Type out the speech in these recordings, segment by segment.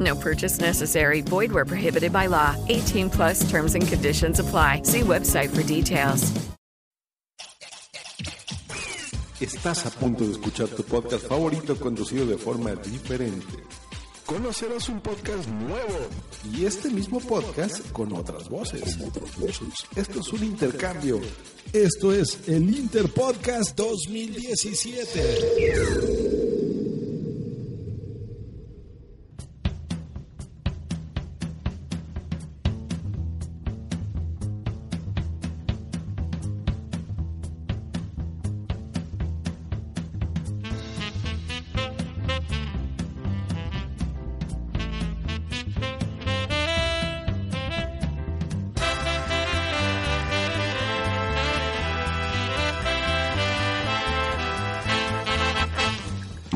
No purchase necessary. Void where prohibited by law. 18 plus terms and conditions apply. See website for details. Estás a punto de escuchar tu podcast favorito conducido de forma diferente. Conocerás un podcast nuevo y este mismo podcast con otras voces. Esto es un intercambio. Esto es el Interpodcast 2017.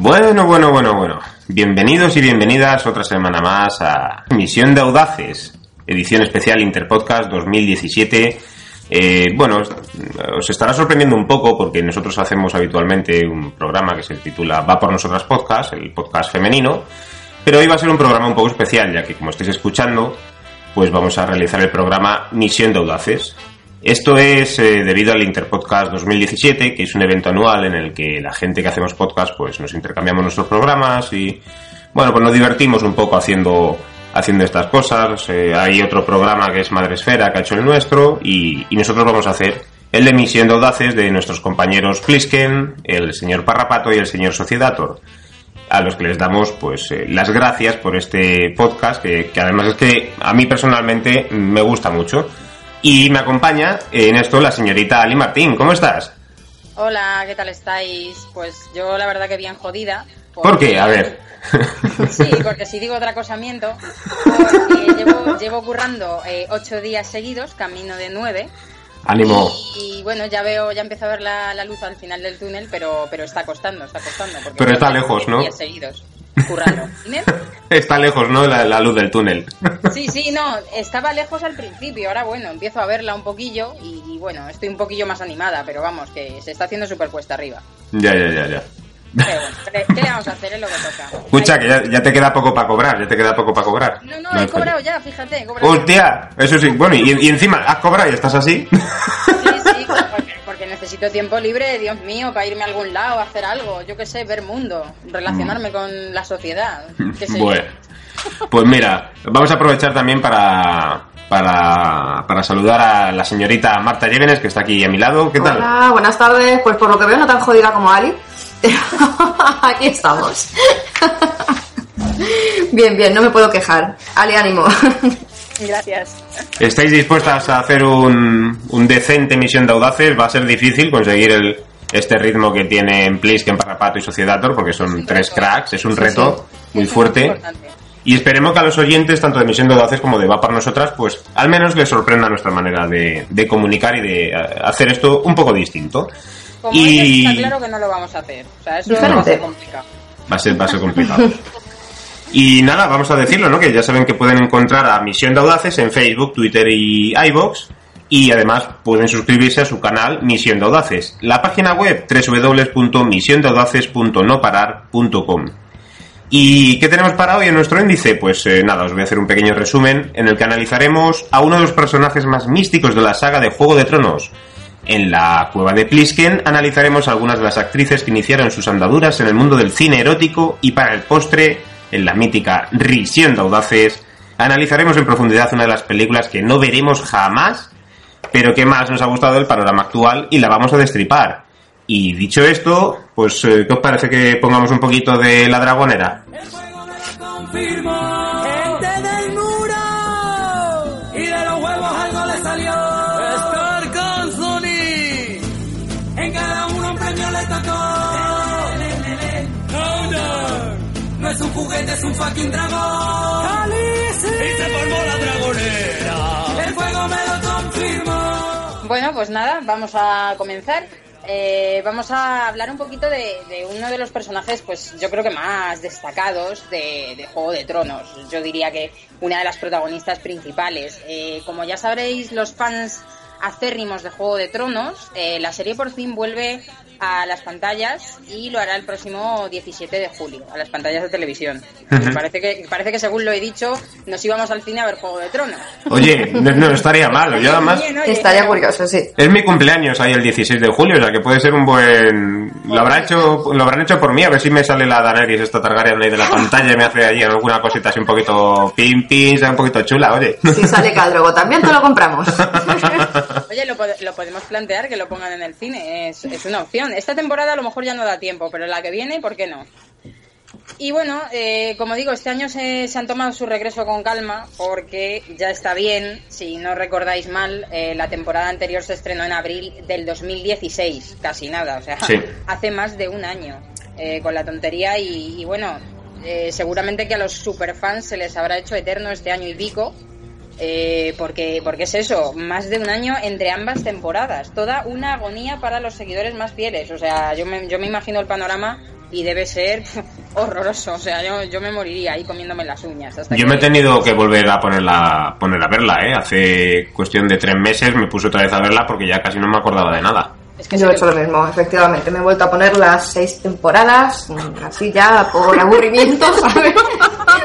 Bueno, bueno, bueno, bueno. Bienvenidos y bienvenidas otra semana más a Misión de Audaces, edición especial Interpodcast 2017. Eh, bueno, os, estará sorprendiendo un poco porque nosotros hacemos habitualmente un programa que se titula Va por nosotras podcast, el podcast femenino, pero hoy va a ser un programa un poco especial ya que como estáis escuchando, pues vamos a realizar el programa Misión de Audaces. Esto es eh, debido al Interpodcast 2017, que es un evento anual en el que la gente que hacemos podcast pues nos intercambiamos nuestros programas y bueno, pues nos divertimos un poco haciendo haciendo estas cosas. Eh, hay otro programa que es Madresfera que ha hecho el nuestro y, nosotros vamos a hacer el de Misión de Audaces de nuestros compañeros Plisken, el señor Parrapato y el señor Sociedator a los que les damos pues eh, las gracias por este podcast que además es que a mí personalmente me gusta mucho y me acompaña en esto la señorita Ali Martín. ¿Cómo estás? Hola, ¿qué tal estáis? Pues yo la verdad que bien jodida. ¿Por qué? A ver. Sí, porque si digo otra cosa miento. Porque llevo, llevo currando eh, ocho días seguidos, camino de nueve. Ánimo. Y, y bueno, ya veo, ya empiezo a ver la, la luz al final del túnel, pero, pero está costando, está costando. Porque Pero está lejos, ¿no? Días seguidos, currando. Está lejos, ¿no? La, la luz del túnel. Sí, sí, no, estaba lejos al principio, ahora bueno, empiezo a verla un poquillo y, y bueno, estoy un poquillo más animada, pero vamos, que se está haciendo súper cuesta arriba. ya, ya, ya, ya. Pero bueno, ¿qué, le vamos a hacer? Es lo que toca. Escucha, que ya, ya te queda poco para cobrar, ya te queda poco para cobrar. No, no, he cobrado ya, fíjate, he cobrado. ¡Hostia! Eso sí, bueno, y, y encima has cobrado y estás así. necesito tiempo libre, Dios mío, para irme a algún lado, hacer algo, yo qué sé, ver mundo, relacionarme con la sociedad. qué sé yo. Bueno, pues mira, vamos a aprovechar también para, para, para saludar a la señorita Marta Llévenes, que está aquí a mi lado. ¿Qué tal? Hola, buenas tardes. Pues por lo que veo no tan jodida como Ali. Aquí estamos. Bien, bien, no me puedo quejar. Ali, ánimo. Gracias. ¿Estáis dispuestas a hacer un, un decente misión de audaces? Va a ser difícil conseguir el, este ritmo que tienen Plisken, Parrapato y Sociedator, porque son tres cracks, es un Sí, reto muy fuerte. Y esperemos que a los oyentes, tanto de Misión de Audaces como de Va para Nosotras, pues al menos les sorprenda nuestra manera de, de comunicar y de eh, hacer esto un poco distinto. Como Y- está claro que no lo vamos a hacer. O sea, eso Diferente. va a ser complicado. Va a ser, va a ser complicado. Y nada, vamos a decirlo, ¿no? Que ya saben que pueden encontrar a Misión de Audaces en Facebook, Twitter y iBox. Y además pueden suscribirse a su canal Misión de Audaces. La página web www.misiondeaudaces.noparar.com. ¿Y qué tenemos para hoy en nuestro índice? Pues eh, nada, os voy a hacer un pequeño resumen en el que analizaremos a uno de los personajes más místicos de la saga de Juego de Tronos. En la cueva de Plisken analizaremos algunas de las actrices que iniciaron sus andaduras en el mundo del cine erótico y para el postre, en la mítica Risión de Audaces, analizaremos en profundidad una de las películas que no veremos jamás, pero ¿qué más nos ha gustado del panorama actual? Y la vamos a destripar. Y dicho esto, pues, eh, ¿qué os parece que pongamos un poquito de la dragonera? Gente juguete, es un fucking dragón. Y se formó la dragonera. El fuego me lo confirmó. Bueno, pues nada, vamos a comenzar. Eh, vamos a hablar un poquito de, de uno de los personajes, pues yo creo que más destacados de, de Juego de Tronos. Yo diría que una de las protagonistas principales. Eh, como ya sabréis, los fans acérrimos de Juego de Tronos, eh, la serie por fin vuelve a las pantallas y lo hará el próximo 17 de julio, a las pantallas de televisión. Parece, que, parece que, según lo he dicho, nos íbamos al cine a ver Juego de Tronos. Oye, no, no estaría mal. Yo además... Estaría curioso, sí. Es mi cumpleaños ahí el 16 de julio, o sea que puede ser un buen... Lo habrá hecho, lo habrán hecho por mí, a ver si me sale la Daenerys esta Targaryen ahí de la pantalla y me hace allí alguna cosita así un poquito pim pim, sea un poquito chula, oye. Si sale Caldrogo también, te lo compramos. Lo, pod- lo podemos plantear que lo pongan en el cine, es, es una opción. Esta temporada a lo mejor ya no da tiempo, pero la que viene, ¿por qué no? Y bueno, eh, como digo, este año se, se han tomado su regreso con calma porque ya está bien, si no recordáis mal, eh, la temporada anterior se estrenó en abril del 2016, casi nada, o sea, Sí. hace más de un año eh, con la tontería y, y bueno, seguramente que a los superfans se les habrá hecho eterno este año y pico, eh, porque, porque es eso, más de un año entre ambas temporadas, toda una agonía para los seguidores más fieles, o sea, yo me, yo me imagino el panorama y debe ser horroroso, o sea, yo, yo me moriría ahí comiéndome las uñas. Hasta Yo que- me he tenido que volver a ponerla, poner a verla, ¿eh? Hace cuestión de tres meses me puse otra vez a verla porque ya casi no me acordaba de nada. Es que Yo he hecho lo mismo, efectivamente. Me he vuelto a poner las seis temporadas, mm, así ya por aburrimiento, ¿sabes?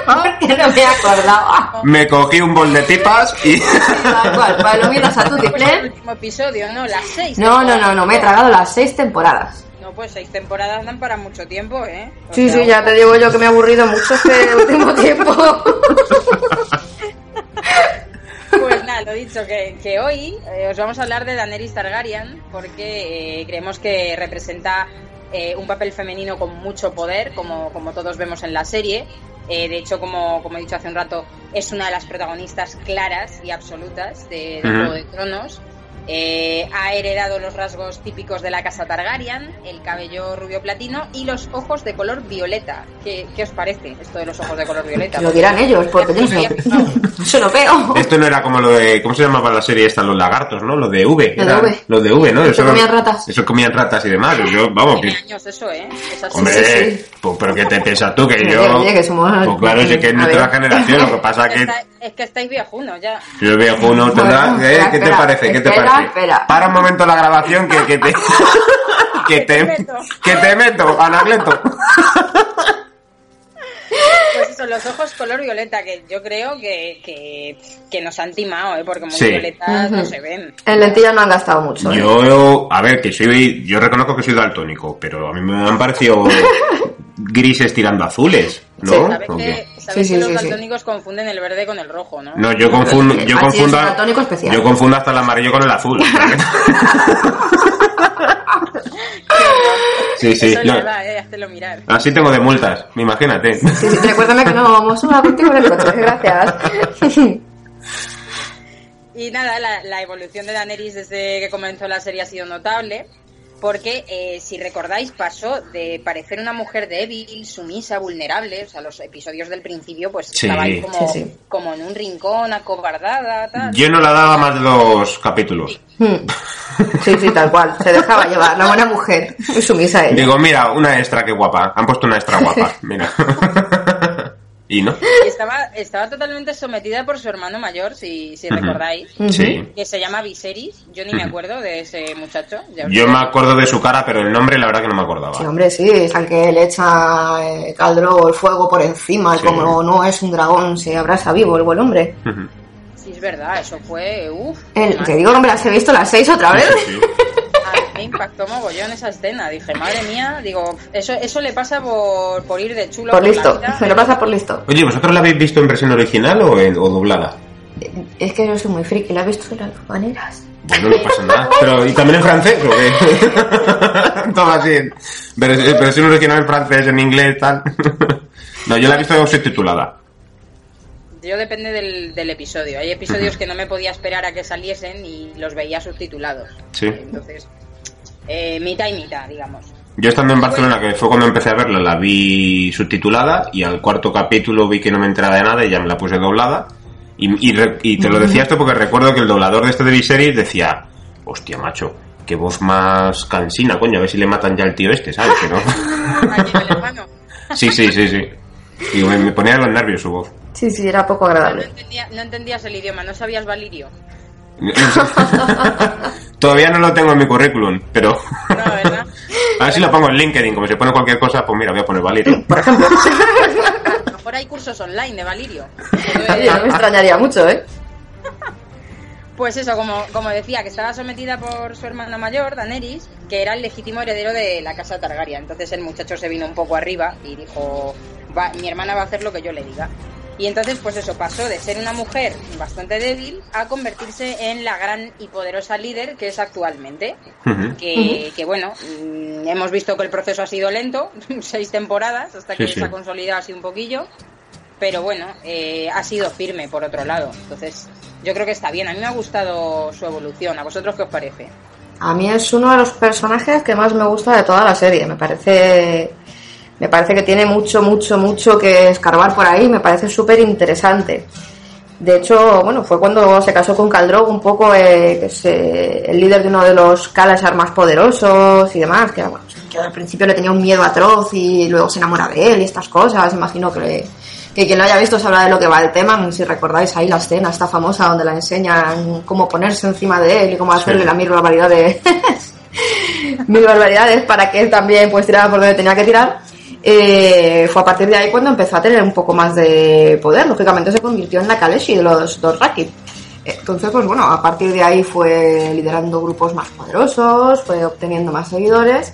Porque no me acordaba. Me cogí un bol de pipas y... Tal cual, palomitas a Pues el último episodio, ¿no? Las seis. No, no, no, no, me he tragado las seis temporadas. No, pues seis temporadas dan para mucho tiempo, ¿eh? O Sí, sea, sí, ya te digo yo que me he aburrido mucho este último tiempo. Nada, lo dicho, que, que hoy eh, os vamos a hablar de Daenerys Targaryen porque eh, creemos que representa eh, un papel femenino con mucho poder, como, como todos vemos en la serie. Eh, de hecho, como, como he dicho hace un rato, es una de las protagonistas claras y absolutas de, de. Juego de Tronos. Eh, ha heredado los rasgos típicos de la casa Targaryen, el cabello rubio platino y los ojos de color violeta. ¿Qué, qué os parece esto de los ojos de color violeta? Lo dirán ellos, porque yo no sé. Yo lo veo. Esto no era como lo de... ¿Cómo se llamaba la serie esta? Los lagartos, ¿no? Lo de V. Lo de V. Lo de V, ¿no? Eso no- comían ratas. Eso comían ratas y demás. Yo, vamos, Tiene que... años eso, ¿eh? Es. Hombre, sí, sí. pues, pero ¿qué te piensas tú? Que yo... oye, que somos- Pues claro, sí que es nuestra generación. Lo que pasa que... Está- es que estáis viejunos ya. Yo viejo uno tendrá... Bueno, ¿eh? espera, ¿Qué te parece? ¿Qué te parece? Espera. Para un momento la grabación que, que te... que te... meto. que te meto, Anacleto. Pues eso, los ojos color violeta, que yo creo que, que, que nos han timado, ¿eh? Porque muy Sí. violetas no Ujú. se ven. En lentillas no han gastado mucho. ¿eh? Yo, a ver, que soy, yo reconozco que soy daltónico, pero a mí me han parecido grises tirando azules, ¿no? ¿Sabes ¿O que, sabes Sí, que sí, los sí, sí. daltónicos confunden el verde con el rojo, no? No, yo confundo, yo confundo, yo confundo hasta el amarillo con el azul. sí, sí, Eso ¿eh? Mirar. así tengo de multas, imagínate. Sí, sí, recuérdame que no vamos a contigo en el coche. Gracias. Y nada, la, la evolución de Daenerys desde que comenzó la serie ha sido notable. Porque, eh, si recordáis, pasó de parecer una mujer débil, sumisa, vulnerable. O sea, los episodios del principio, pues Sí. estaba ahí como, Sí, sí. como en un rincón, acobardada, tal. Yo no la daba más de dos capítulos. Hmm. Sí, sí, tal cual. Se dejaba llevar. La buena mujer. Muy sumisa ella. Digo, mira, una extra que guapa. Han puesto una extra guapa, mira. Y no. Y estaba, estaba totalmente sometida por su hermano mayor, si, si recordáis. Sí. Que se llama Viserys. Yo ni me acuerdo de ese muchacho. ya Yo me acuerdo de su cara, pero el nombre la verdad que no me acordaba. Sí, hombre, sí, es al que le echa eh, Caldrogo el fuego por encima, y como no es un dragón, se abraza vivo el buen hombre. Sí, es verdad, eso fue. Uf. El, te digo que me las he visto las seis otra vez. Sí, me impactó mogollón esa escena. Dije, madre mía, digo, eso, eso le pasa por, por ir de chulo Por la listo, vida. me lo pasa por listo. Oye, ¿vosotros la habéis visto en versión original o, en, o doblada? Es que yo soy muy friki, la he visto de las dos maneras. Bueno, no pasa nada. Pero, ¿y también en francés o qué? Todo así. en vers- Versión original en francés, en inglés, tal. No, yo la he visto subtitulada. Yo depende del, del episodio. Hay episodios que no me podía esperar a que saliesen y los veía subtitulados. Sí. Entonces, eh, mitad y mitad, digamos. Yo estando en Barcelona, que fue cuando empecé a verla, la vi subtitulada y al cuarto capítulo vi que no me enteraba de nada y ya me la puse doblada. Y, y te lo decía esto porque recuerdo que el doblador de este de Viserys decía, hostia, macho, qué voz más cansina, coño, a ver si le matan ya al tío este, ¿sabes? Que no. Sí, sí, sí, sí. Y me, me ponía los nervios su voz. Sí, sí, era poco No, agradable. entendía- no entendías el idioma, no sabías valirio. Todavía no lo tengo en mi currículum, pero No, ¿verdad? a ver si lo pongo en LinkedIn, como se pone cualquier cosa, pues mira, voy a poner Valirio. Por ejemplo. A lo mejor hay cursos online de valirio. Oye, no me extrañaría mucho, ¿eh? Pues eso, como, como decía, que estaba sometida por su hermana mayor, Daenerys, que era el legítimo heredero de la casa Targaryen. Entonces el muchacho se vino un poco arriba y dijo, "Va, mi hermana va a hacer lo que yo le diga. Y entonces, pues eso, pasó de ser una mujer bastante débil a convertirse en la gran y poderosa líder que es actualmente. Que, que, bueno, mm, hemos visto que el proceso ha sido lento, seis temporadas, hasta que Sí, sí. se ha consolidado así un poquillo. Pero bueno, eh, ha sido firme por otro lado. Entonces, yo creo que está bien. A mí me ha gustado su evolución. ¿A vosotros qué os parece? A mí es uno de los personajes que más me gusta de toda la serie. Me parece, me parece que tiene mucho, mucho, mucho que escarbar por ahí. Me parece súper interesante. De hecho, bueno, fue cuando se casó con Caldrog un poco, eh, que es eh, el líder de uno de los Kalasar más poderosos y demás, que, bueno, que al principio le tenía un miedo atroz y luego se enamora de él y estas cosas. Imagino que, le- que quien lo haya visto sabrá de lo que va el tema. Si recordáis ahí la escena, esta famosa, donde la enseñan cómo ponerse encima de él y cómo hacerle la mil barbaridades, mil barbaridades para que él también pues tirara por donde tenía que tirar. Eh, fue a partir de ahí cuando empezó a tener un poco más de poder. Lógicamente se convirtió en la Kaleshi de los Dothraki. Entonces, pues bueno, a partir de ahí fue liderando grupos más poderosos, fue obteniendo más seguidores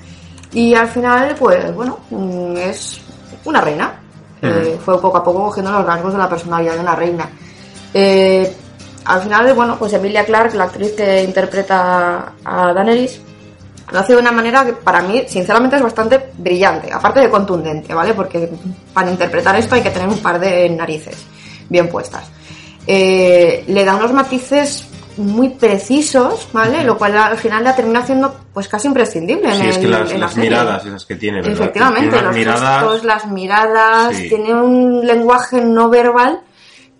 y al final, pues bueno, mm, es una reina. Eh, fue poco a poco cogiendo los rasgos de la personalidad de una reina. Eh, al final, bueno, pues Emilia Clarke, la actriz que interpreta a Daenerys, lo hace de una manera que para mí, sinceramente, es bastante brillante, aparte de contundente, ¿vale? Porque para interpretar esto hay que tener un par de narices bien puestas. Eh, le da unos matices muy precisos, ¿vale? Lo cual al final la termina haciendo pues casi imprescindible en, Sí, es que el- las, en miradas esas que tiene, ¿verdad? Efectivamente, Tiene los miradas... gestos, las miradas, Sí. tiene un lenguaje no verbal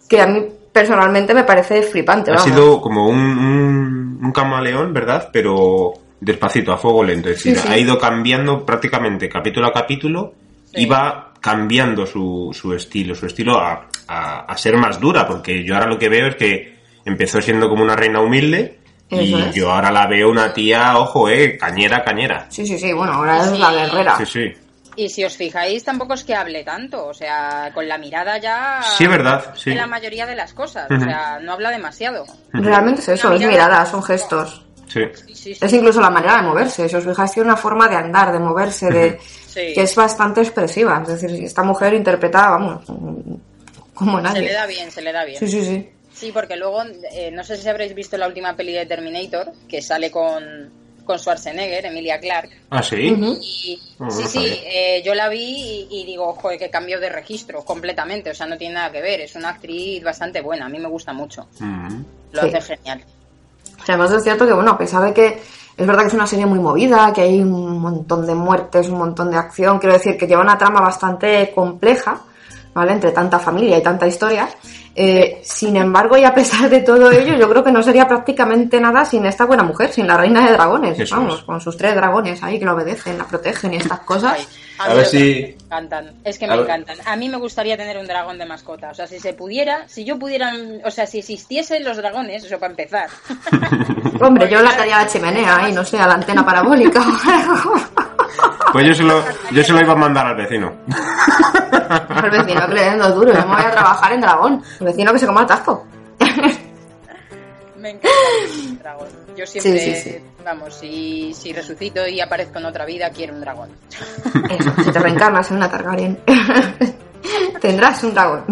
que a mí personalmente me parece flipante. Ha vamos. sido como un, un, un camaleón, ¿verdad? Pero despacito, a fuego lento. Es decir, Sí, sí. ha ido cambiando prácticamente capítulo a capítulo. Sí. Iba cambiando su, su estilo, su estilo a, a, a ser más dura, porque yo ahora lo que veo es que empezó siendo como una reina humilde y es. yo ahora la veo una tía, ojo, eh, cañera, cañera. Sí, sí, sí, bueno, ahora es la guerrera. Sí, sí. Y si os fijáis, tampoco es que hable tanto. O sea, con la mirada ya. Sí, verdad, sí. hace La mayoría de las cosas. O sea, no habla demasiado. Realmente es eso, Una es mirada, son gestos. Sí. Es incluso la manera de moverse. Si os fijáis, tiene una forma de andar, de moverse, de Sí. que es bastante expresiva. Es decir, esta mujer interpreta, vamos, como Se nadie. le da bien, se le da bien. Sí, sí, sí. Sí, porque luego, eh, no sé si habréis visto la última peli de Terminator, que sale con, con Schwarzenegger, Emilia Clark. Ah, sí. Y, Oh, no sí, sí, eh, yo la vi y, y digo, joder, que cambio de registro completamente. O sea, no tiene nada que ver. Es una actriz bastante buena. A mí me gusta mucho. Lo Sí. hace genial. Además es cierto que, bueno, a pesar de que es verdad que es una serie muy movida, que hay un montón de muertes, un montón de acción, quiero decir que lleva una trama bastante compleja, ¿vale? Entre tanta familia y tanta historia. Eh, sin embargo, y a pesar de todo ello, yo creo que no sería prácticamente nada sin esta buena mujer, sin la reina de dragones, Eso vamos, es. con sus tres dragones ahí que la obedecen, la protegen y estas cosas. Ay, A ver si- Me encantan. Es que A me ver- encantan. A mí me gustaría tener un dragón de mascota. O sea, si se pudiera, si yo pudiera, o sea, si existiesen los dragones, eso para empezar. Hombre, yo la daría a la chimenea ahí, no sé, a la antena parabólica. Pues yo se, lo, yo se lo iba a mandar al vecino. Al vecino que le den dos duros, yo me voy a trabajar en dragón. Vecino que se coma el tasco. Me encanta el dragón. Yo siempre, Sí, sí, sí. vamos, si, si resucito y aparezco en otra vida, quiero un dragón. Eso, si te reencarnas en una Targaryen, tendrás un dragón.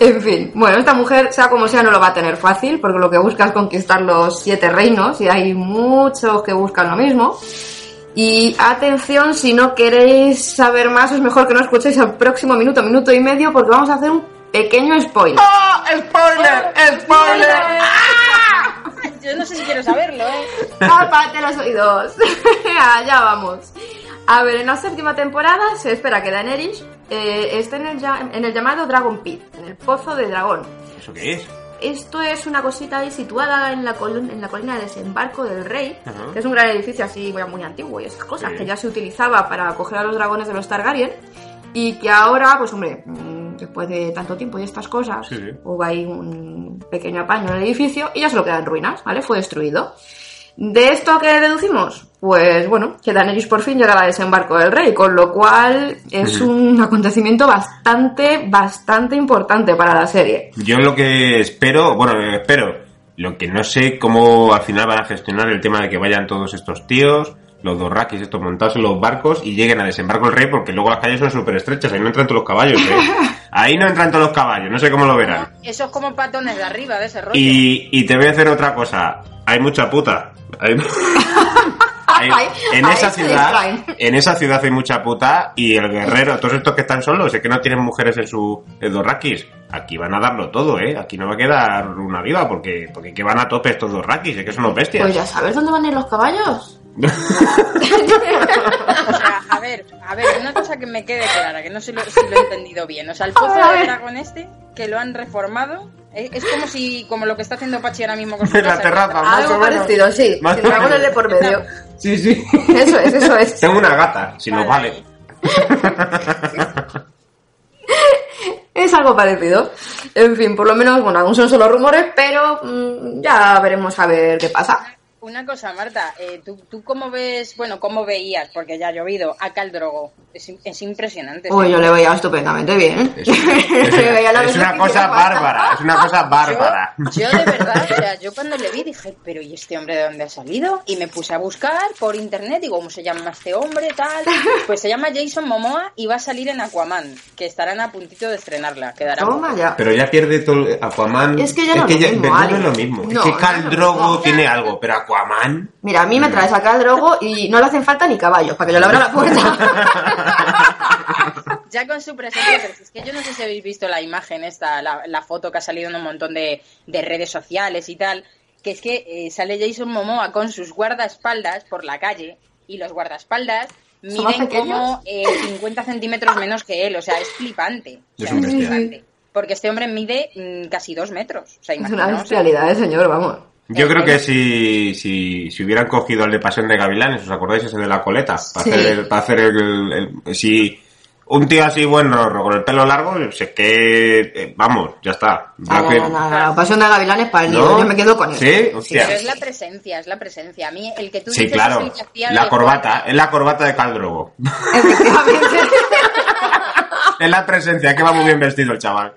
En fin, bueno, esta mujer, sea como sea, no lo va a tener fácil, porque lo que busca es conquistar los siete reinos, y hay muchos que buscan lo mismo. Y atención, si no queréis saber más, es mejor que no escuchéis el próximo minuto, minuto y medio, porque vamos a hacer un pequeño spoiler. ¡Oh, spoiler! ¡Spoiler! Yo no sé si quiero saberlo, ¿eh? Tápate los oídos. Allá vamos. A ver, en la séptima temporada se espera que Daenerys eh, esté en el, ya- en el llamado Dragon Pit, en el pozo de dragón. ¿Eso qué es? Esto es una cosita ahí situada en la, col- en la colina de desembarco del rey, Ajá. que es un gran edificio así muy, muy antiguo y esas cosas, Sí. que ya se utilizaba para acoger a los dragones de los Targaryen y que ahora, pues hombre, después de tanto tiempo y estas cosas, Sí, sí. hubo ahí un pequeño apaño en el edificio y ya solo quedan ruinas, ¿vale? Fue destruido. ¿De esto qué deducimos? Pues bueno, que Daenerys por fin llega al desembarco del rey, con lo cual es un acontecimiento bastante, bastante importante para la serie. Yo lo que espero, bueno, espero, lo que no sé cómo al final van a gestionar el tema de que vayan todos estos tíos, los dos raquis, estos montados en los barcos y lleguen a desembarco el rey, porque luego las calles son súper estrechas, ahí no entran todos los caballos, ¿eh? Ahí no entran todos los caballos, no sé cómo lo verán. Eso es como patones de arriba de ese rollo. Y, y te voy a hacer otra cosa, hay mucha puta. Hay- en esa ciudad, en esa ciudad hay mucha puta y el guerrero, todos estos que están solos, es que no tienen mujeres en su en dos raquis. Aquí van a darlo todo, ¿eh? Aquí no va a quedar una viva porque, porque que van a tope estos dos raquis, es que son unos bestias. Pues ya sabes dónde van a ir los caballos. O sea, a ver, a ver, una cosa que me quede clara, que no sé lo- si lo he entendido bien. O sea, el pozo A ver. de dragón este, que lo han reformado, es, es como si, como lo que está haciendo Pachi ahora mismo con su la terraza, más Algo o menos. parecido, sí. Más Sin dragones de por medio. Sí, sí. Eso es, eso es. Tengo una gata, si nos vale. Es algo parecido. En fin, por lo menos, bueno, aún son solo rumores, pero mm, ya veremos a ver qué pasa. Una cosa, Marta, eh, ¿tú, ¿tú cómo ves, bueno, cómo veías, porque ya ha llovido, a Caldrogo? Es, es impresionante. Uy, ¿sí? yo le veía estupendamente bien. Es, es- veía la es una cosa bárbara, es una cosa bárbara. Yo, yo de verdad, o sea, yo cuando le vi dije, pero ¿y este hombre de dónde ha salido? Y me puse a buscar por internet, digo, ¿cómo se llama este hombre? Tal. Pues se llama Jason Momoa y va a salir en Aquaman, que estarán a puntito de estrenarla. Quedará Toma ya. Pero ya pierde todo el- Aquaman. Es que ya no es lo mismo, no es lo mismo. No, es que no Khal es lo Drogo mismo. tiene algo, pero Aquaman. Mira, a mí me traes acá el drogo y no le hacen falta ni caballos para que yo le abra la puerta. Ya con su presencia, pero es que yo no sé si habéis visto la imagen esta, la, la foto que ha salido en un montón de, de redes sociales y tal, que es que eh, sale Jason Momoa con sus guardaespaldas por la calle y los guardaespaldas ¿Son más miden como eh, 50 centímetros menos que él, o sea, es flipante. O Es sea, un es bestia. flipante. Porque este hombre mide mm, casi dos metros. O sea, es una bestialidad, eh, señor, vamos. Yo Eh, creo que si, si, si hubieran cogido el de Pasión de Gavilanes, ¿os acordáis ese de la coleta? Para Sí. hacer, el, para hacer el, el- Si un tío así buen rorro con el pelo largo, sé que. eh, vamos, ya está. Ah, no, no, no, no, la pasión de gavilanes para el niño, ¿No? yo me quedo con él. ¿Sí? Hostia. Pero es la presencia, es la presencia. A mí, el que tú Sí, dices claro. es el que hacía La corbata, es la corbata de Caldrogo. Efectivamente. es la presencia, que va muy bien vestido el chaval.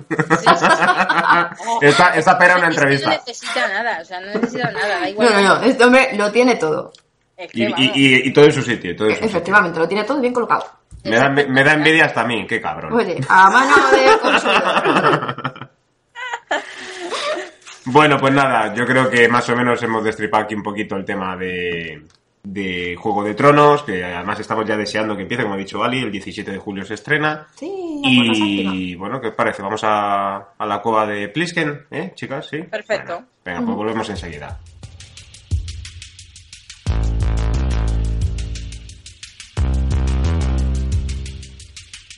Esta, esta pera una entrevista. no necesita nada, o sea, no necesita nada, da igual. No, no, no, este hombre lo tiene todo. Es que, Y, y, y- y todo en su sitio, todo en su sitio. Efectivamente, lo tiene todo bien colocado. Me da, me, me da envidia hasta a mí, qué cabrón. Oye, a mano de consuelo. Bueno, pues nada, yo creo que más o menos hemos destripado aquí un poquito el tema de, de Juego de Tronos, que además estamos ya deseando que empiece, como ha dicho Ali, el 17 de julio se estrena. Sí. Y bueno, ¿qué os parece? Vamos a, a la cueva de Plisken, ¿eh, chicas? ¿Sí? Perfecto. Venga, pues volvemos enseguida.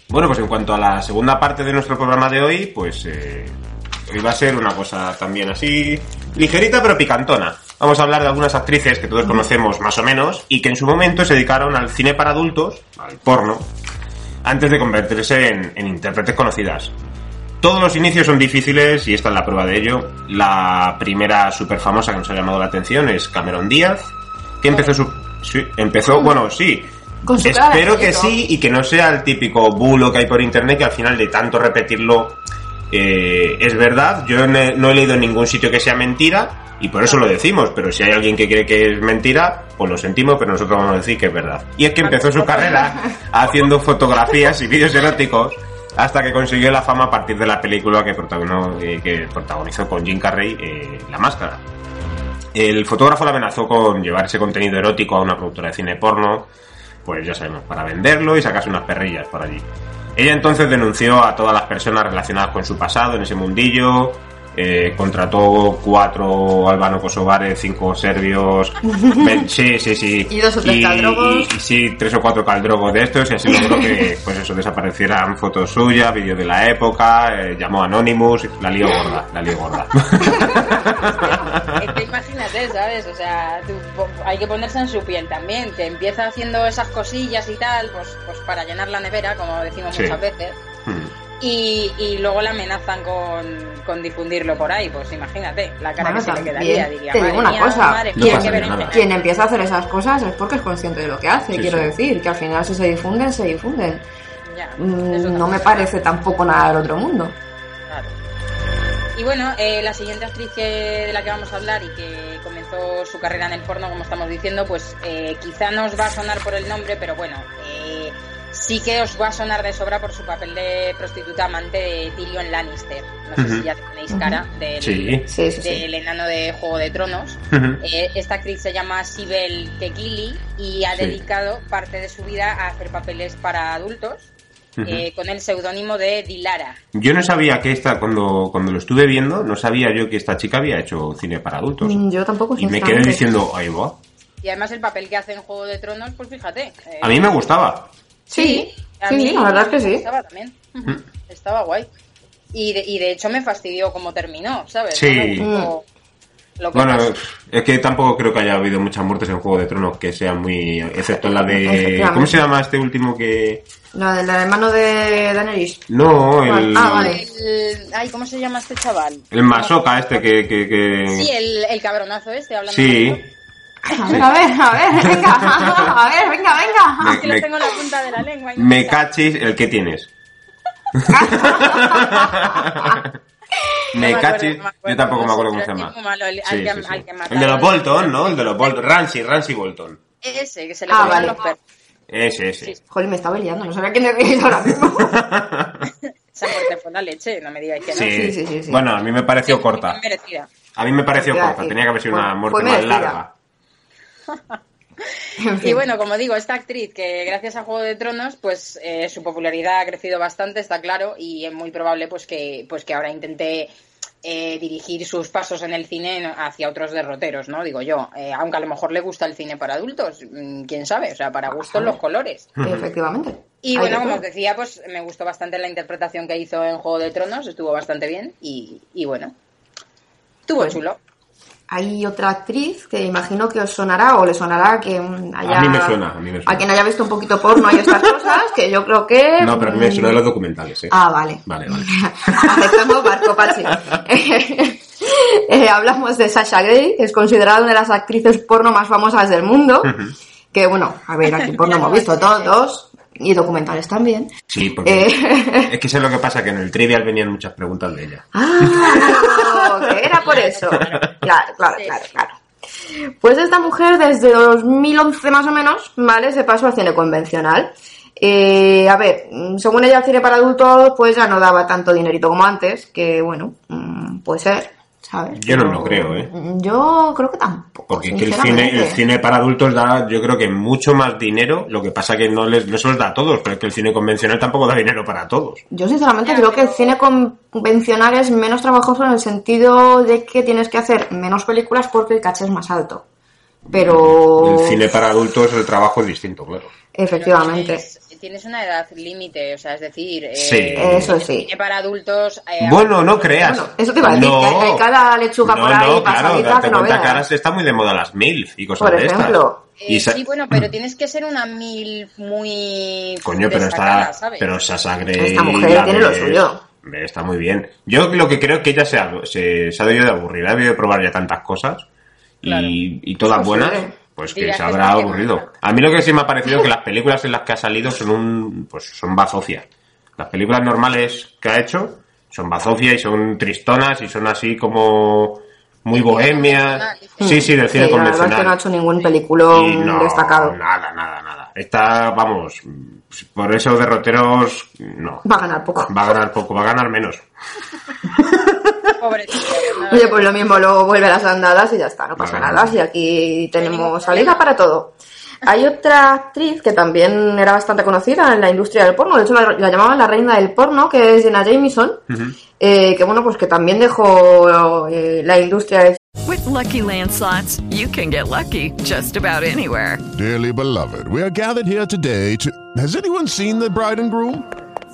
Bueno, pues en cuanto a la segunda parte de nuestro programa de hoy, pues eh, hoy va a ser una cosa también así ligerita pero picantona. Vamos a hablar de algunas actrices que todos conocemos más o menos y que en su momento se dedicaron al cine para adultos, al porno, antes de convertirse en, en intérpretes conocidas. Todos los inicios son difíciles y esta es la prueba de ello. La primera súper famosa que nos ha llamado la atención es Cameron Díaz, que empezó su... sí, empezó, bueno, sí. Espero que sí y que no sea el típico bulo que hay por internet que al final de tanto repetirlo eh, es verdad. Yo no he, no he leído en ningún sitio que sea mentira y por eso lo decimos, pero si hay alguien que cree que es mentira, pues lo sentimos, pero nosotros vamos a decir que es verdad. Y es que empezó su carrera haciendo fotografías y vídeos eróticos hasta que consiguió la fama a partir de la película que protagonizó, eh, que protagonizó con Jim Carrey, eh, La Máscara. El fotógrafo la amenazó con llevar ese contenido erótico a una productora de cine porno, pues ya sabemos, para venderlo y sacarse unas perrillas por allí. Ella entonces denunció a todas las personas relacionadas con su pasado en ese mundillo, eh, contrató cuatro albano-kosovares, cinco serbios, sí, sí, sí. Y dos o tres caldrogos. y- y sí, tres o cuatro caldrogos de estos y así logró que pues eso desaparecieran fotos suyas, vídeos de la época, eh, llamó Anonymous, la lío gorda, la lío gorda. Es que imagínate, ¿sabes? O sea, tú- po- hay que ponerse en su piel también, que empieza haciendo esas cosillas y tal, pues, pues para llenar la nevera, como decimos Sí. muchas veces, Hmm. y, y luego la amenazan con, con difundirlo por ahí, pues imagínate, la cara Bueno, que se le quedaría, diría, te digo una mía, cosa, madre No berenjena. Quien empieza a hacer esas cosas es porque es consciente de lo que hace, Sí, quiero sí. decir, que al final si se difunden, se difunden. Ya, Mm, No me parece tampoco nada del otro mundo. Y bueno, eh, la siguiente actriz que- de la que vamos a hablar y que comenzó su carrera en el porno, como estamos diciendo, pues eh, quizá no os va a sonar por el nombre, pero bueno, eh, sí que os va a sonar de sobra por su papel de prostituta amante de Tyrion Lannister. No sé si ya tenéis cara del, Sí. Sí, sí, sí. del enano de Juego de Tronos. Eh, esta actriz se llama Sibel Kekili y ha Sí. dedicado parte de su vida a hacer papeles para adultos. Eh, con el seudónimo de Dilara. Yo no sabía que esta, cuando, cuando lo estuve viendo, no sabía yo que esta chica había hecho cine para adultos. Mm, Yo tampoco, Y me quedé diciendo, ahí va. Y además el papel que hace en Juego de Tronos, pues fíjate. eh, A mí me gustaba. Sí, a sí, mí la verdad es que sí. gustaba también. Estaba guay. Y de, y de hecho me fastidió cómo terminó, ¿sabes? Sí. No me gustó lo que Bueno, pasó. es que tampoco creo que haya habido muchas muertes en Juego de Tronos que sean muy... Excepto la de... ¿Cómo se llama este último que...? La del hermano de Daenerys. No, el... Ah, vale. El- ay, ¿cómo se llama este chaval? El Masoka este que... que, que- Sí, el, el cabronazo este, hablando Sí. de esto. A ver, a ver, a ver, venga, a ver, venga, venga. Es que lo Me- tengo en la punta de la lengua. y Me cachis el que tienes. Me cachis, me acuerdo yo tampoco me acuerdo cómo se llama. el- Sí, sí, sí. de los Bolton, ¿no? El de los Bolton. Ramsey, Ramsey Bolton. Ese, que se le Ah, vale. los perros. Ese, ese. Joder, me estaba liando, no sabía quién decís ahora mismo. Esa muerte fue la leche, no me digáis que no. Sí. Sí, sí, sí, sí. Bueno, a mí me pareció corta. merecida. A mí me pareció corta. Tenía que haber sido una muerte más larga. Y bueno, como digo, esta actriz que gracias a Juego de Tronos, pues eh, su popularidad ha crecido bastante, está claro, y es muy probable pues que, pues que ahora intente eh, dirigir sus pasos en el cine hacia otros derroteros, ¿no? Digo yo, Eh, aunque a lo mejor le gusta el cine para adultos, mm, quién sabe, o sea, para gustos los colores. Efectivamente. Y bueno, como os decía, pues me gustó bastante la interpretación que hizo en Juego de Tronos, estuvo bastante bien y, y bueno, estuvo Pues, chulo. Hay otra actriz que imagino que os sonará o le sonará que mm, haya... A mí me suena, a mí me suena. A quien haya visto un poquito porno y estas cosas, que yo creo que... No, pero a mí me mm, suena de los documentales, ¿eh? Ah, vale. Vale, vale. Aceptando Marco Pachi. Eh, hablamos de Sasha Grey, que es considerada una de las actrices porno más famosas del mundo. Que bueno, a ver, aquí porno hemos visto todos. Y documentales también. Sí, porque Eh, es que sé lo que pasa, que en el trivial venían muchas preguntas de ella. Ah, que era por eso. Claro, claro, claro, claro. Pues esta mujer desde 2011 más o menos, ¿vale? Se pasó al cine convencional. Eh, a ver, según ella el cine para adultos pues ya no daba tanto dinerito como antes, que bueno, mm, puede ser, ¿sabes? Yo no lo creo, ¿eh? Yo creo que tampoco. Porque es que el cine, el cine para adultos da, yo creo que mucho más dinero. Lo que pasa que no les, no se los da a todos, pero es que el cine convencional tampoco da dinero para todos. Yo sinceramente creo que el cine convencional es menos trabajoso en el sentido de que tienes que hacer menos películas porque el caché es más alto. Pero... El cine para adultos el trabajo es distinto, claro. Efectivamente. Tienes una edad límite, o sea, es decir, eh, Sí. Eso sí. para adultos. eh, Bueno, no creas. Bueno, eso te iba a decir, No. que hay- hay cada lechuga no, por ahí no, claro, date que no cuenta que ahora se está muy de moda las MILF y cosas Por de estas. ejemplo. eh, Y sí, bueno, pero tienes que ser una mil muy. Coño, pero está. ¿sabes? Pero Sasha Grey. Esta mujer tiene lo suyo. Está muy bien. Yo lo que creo es que ella se ha, se, se ha debido de aburrir. Ha debido de probar ya tantas cosas. Y, y todas Es posible. Pues que se habrá aburrido. A mí lo que sí me ha parecido es que las películas en las que ha salido son un. Pues son bazofias. Las películas normales que ha hecho son bazofias y son tristonas y son así como. Muy bohemias. Sí, sí, del cine Sí, la verdad es convencional. que no ha hecho ningún peliculón no, destacado. Nada, nada, nada. Está, vamos, por esos derroteros, no. Va a ganar poco. Va a ganar poco, va a ganar menos. Pobrecito. Oye, pues lo mismo, luego vuelve a las andadas y ya está, no pasa Vale. nada. Y aquí tenemos salida para todo. Hay otra actriz que también era bastante conocida en la industria del porno, de hecho la, la llamaban la reina del porno, que es Jenna Jameson, eh, que bueno, pues que también dejó eh, la industria de With Lucky Land slots, you can get lucky just about anywhere. Dearly beloved, we are gathered here today to. Has anyone seen the bride and groom?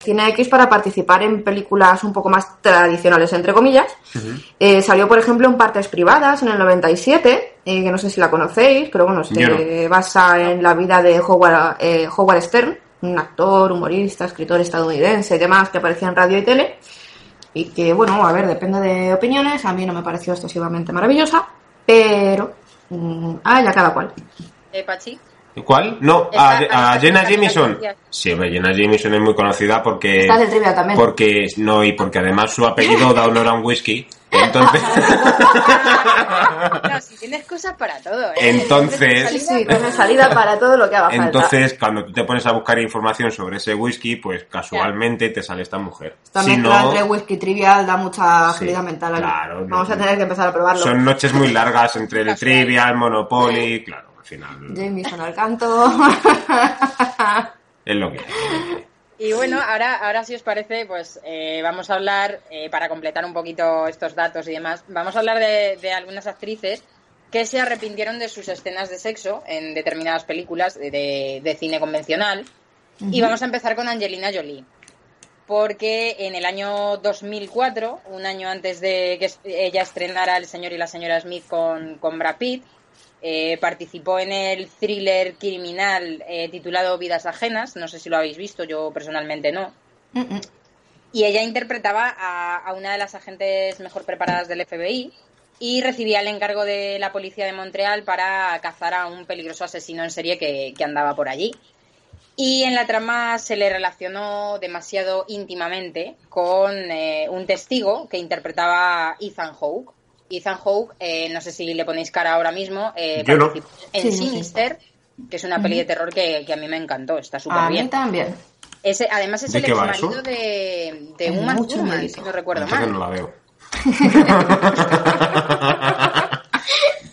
Cine X para participar en películas un poco más tradicionales, entre comillas. Eh, salió, por ejemplo, en Partes Privadas en el 97, eh, que no sé si la conocéis, pero bueno, se no. basa en la vida de Howard, eh, Howard Stern, un actor, humorista, escritor estadounidense y demás que aparecía en radio y tele. Y que, bueno, a ver, depende de opiniones, a mí no me pareció excesivamente maravillosa, pero... mm, ah, ya cada cual. Eh, Pachi. ¿Cuál? No, a, a Jenna Jameson. Sí, hombre, Jenna Jameson es muy conocida porque. Estás en trivia también. Porque, no, y porque además su apellido da honor a un whisky. Entonces. No, si tienes cosas para todo, ¿eh? Entonces- Sí, sí, tiene salida para todo lo que haga falta. Entonces, cuando tú te pones a buscar información sobre ese whisky, pues casualmente te sale esta mujer. Esta Si mezcla no, entre whisky trivial da mucha Sí, agilidad mental. aquí. claro, no, Vamos a no. tener que empezar a probarlo. son noches muy largas entre el trivial, Monopoly, claro, final Jameson al canto. es lo que hay. Y bueno, ahora, ahora si os parece, pues eh, vamos a hablar, eh, para completar un poquito estos datos y demás, vamos a hablar de, de algunas actrices que se arrepintieron de sus escenas de sexo en determinadas películas de, de- de cine convencional. Y vamos a empezar con Angelina Jolie. Porque en el año 2004, un año antes de que ella estrenara El señor y la señora Smith con, con Brad Pitt, eh, participó en el thriller criminal eh, titulado Vidas Ajenas. No sé si lo habéis visto, yo personalmente no. Y ella interpretaba a, a una de las agentes mejor preparadas del FBI y recibía el encargo de la policía de Montreal para cazar a un peligroso asesino en serie que, que andaba por allí. Y en la trama se le relacionó demasiado íntimamente con eh, un testigo que interpretaba Ethan Hawke. Ethan Hawke, eh, no sé si le ponéis cara ahora mismo, eh, Yo no. participó en Sí, sí. Sinister, que es una peli de terror que, que a mí me encantó, está súper a bien. mí también. Ese, además es ¿De el ex marido de, de Uma Thurman, si no recuerdo mal. no la veo.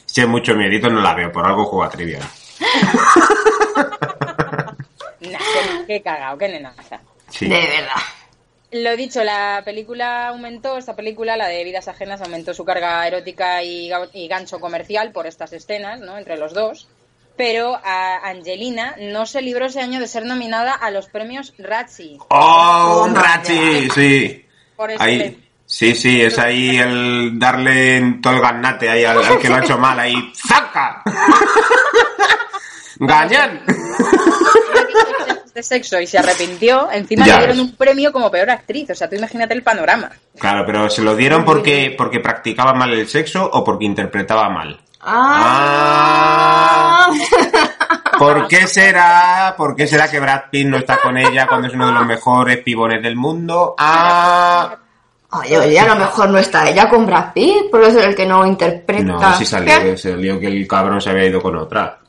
si es mucho miedito, no la veo. Por algo juego a trivia. Nah, qué, qué cagao, qué nenaza. Sí. De verdad. Lo dicho, la película aumentó, esta película, la de Vidas Ajenas, aumentó su carga erótica y, ga- y gancho comercial por estas escenas, ¿no? Entre los dos. Pero a Angelina no se libró ese año de ser nominada a los premios Razzie. ¡Oh, un Rachi! Sí. Por Ahí. excelencia. Sí, sí, es ahí el darle en todo el ganate ahí al, al que lo ha hecho mal, ahí. ¡Zaca! ¡Gañán! De sexo y se arrepintió, encima Ya le dieron ves. un premio como peor actriz. O sea, tú imagínate el panorama. Claro, pero ¿se lo dieron porque, porque practicaba mal el sexo o porque interpretaba mal? Ah. ¿Por qué será? ¿Por qué será que Brad Pitt no está con ella cuando es uno de los mejores pibones del mundo? Ah, Oye, oye, a lo mejor no está ella con Brad Pitt, porque es el que no interpreta. no, si salió, salió que el cabrón se había ido con otra.